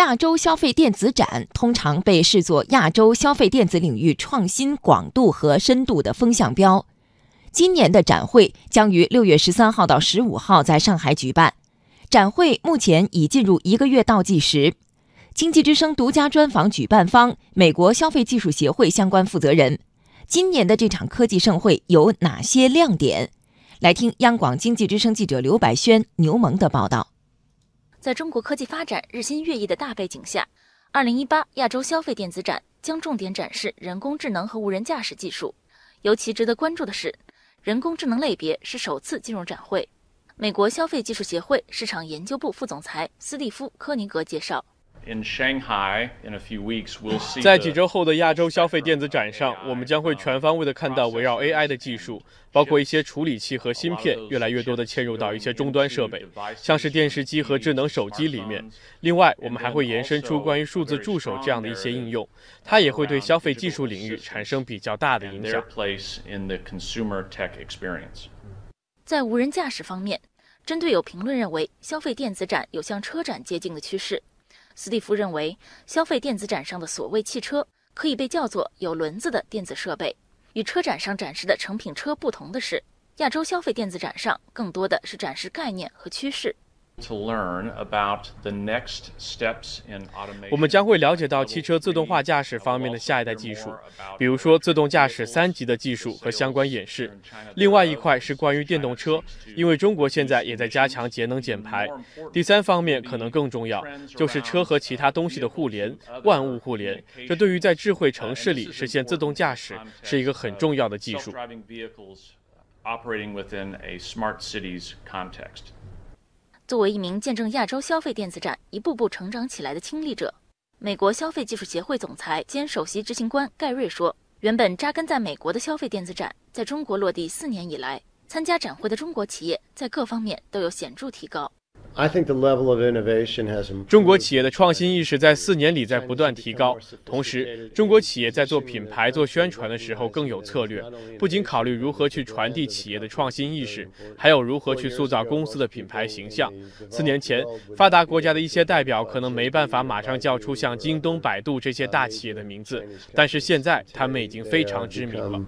亚洲消费电子展通常被视作亚洲消费电子领域创新广度和深度的风向标。今年的展会将于六月十三号到十五号在上海举办。展会目前已进入一个月倒计时。经济之声独家专访举办方美国消费技术协会相关负责人。今年的这场科技盛会有哪些亮点？来听央广经济之声记者刘百轩、牛萌的报道。在中国科技发展日新月异的大背景下，二零一八亚洲消费电子展将重点展示人工智能和无人驾驶技术。尤其值得关注的是，人工智能类别是首次进入展会。美国消费技术协会市场研究部副总裁斯蒂夫·科尼格介绍。在几周后的亚洲消费电子展上，我们将会全方位的看到围绕 AI 的技术，包括一些处理器和芯片，越来越多的嵌入到一些终端设备，像是电视机和智能手机里面。另外，我们还会延伸出关于数字助手这样的一些应用，它也会对消费技术领域产生比较大的影响。在无人驾驶方面，针对有评论认为消费电子展有向车展接近的趋势。斯蒂夫认为，消费电子展上的所谓汽车可以被叫做有轮子的电子设备。与车展上展示的成品车不同的是，亚洲消费电子展上更多的是展示概念和趋势。我们将会了解到汽车自动化驾驶方面的下一代技术，比如说自动驾驶三级的技术和相关演示。另外一块是关于电动车，因为中国现在也在加强节能减排。第三方面可能更重要，就是车和其他东西的互联，万物互联。这对于在智慧城市里实现自动驾驶是一个很重要的技术。作为一名见证亚洲消费电子展一步步成长起来的亲历者，美国消费技术协会总裁兼首席执行官盖瑞说：“原本扎根在美国的消费电子展，在中国落地四年以来，参加展会的中国企业在各方面都有显著提高。” I think the level of innovation has 中国企业的创新意识在四年里在不断提高，同时，中国企业在做品牌、做宣传的时候更有策略，不仅考虑如何去传递企业的创新意识，还有如何去塑造公司的品牌形象。四年前，发达国家的一些代表可能没办法马上叫出像京东、百度这些大企业的名字，但是现在他们已经非常知名了。